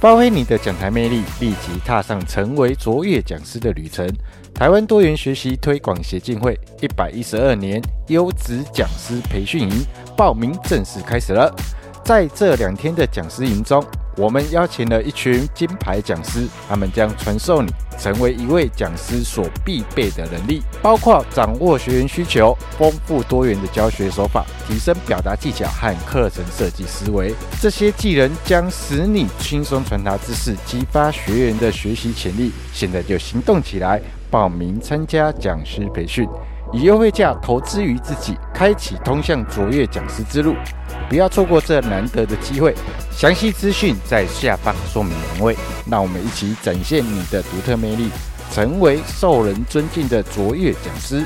发挥你的讲台魅力，立即踏上成为卓越讲师的旅程。台湾多元学习推广协进会一百一十二年优质讲师培训营报名正式开始了。在这两天的讲师营中，我们邀请了一群金牌讲师，他们将传授你成为一位讲师所必备的能力，包括掌握学员需求、丰富多元的教学手法、提升表达技巧和课程设计思维。这些技能将使你轻松传达知识，激发学员的学习潜力。现在就行动起来，报名参加讲师培训。以优惠价投资于自己，开启通向卓越讲师之路，不要错过这难得的机会。详细资讯在下方说明栏位。让我们一起展现你的独特魅力，成为受人尊敬的卓越讲师。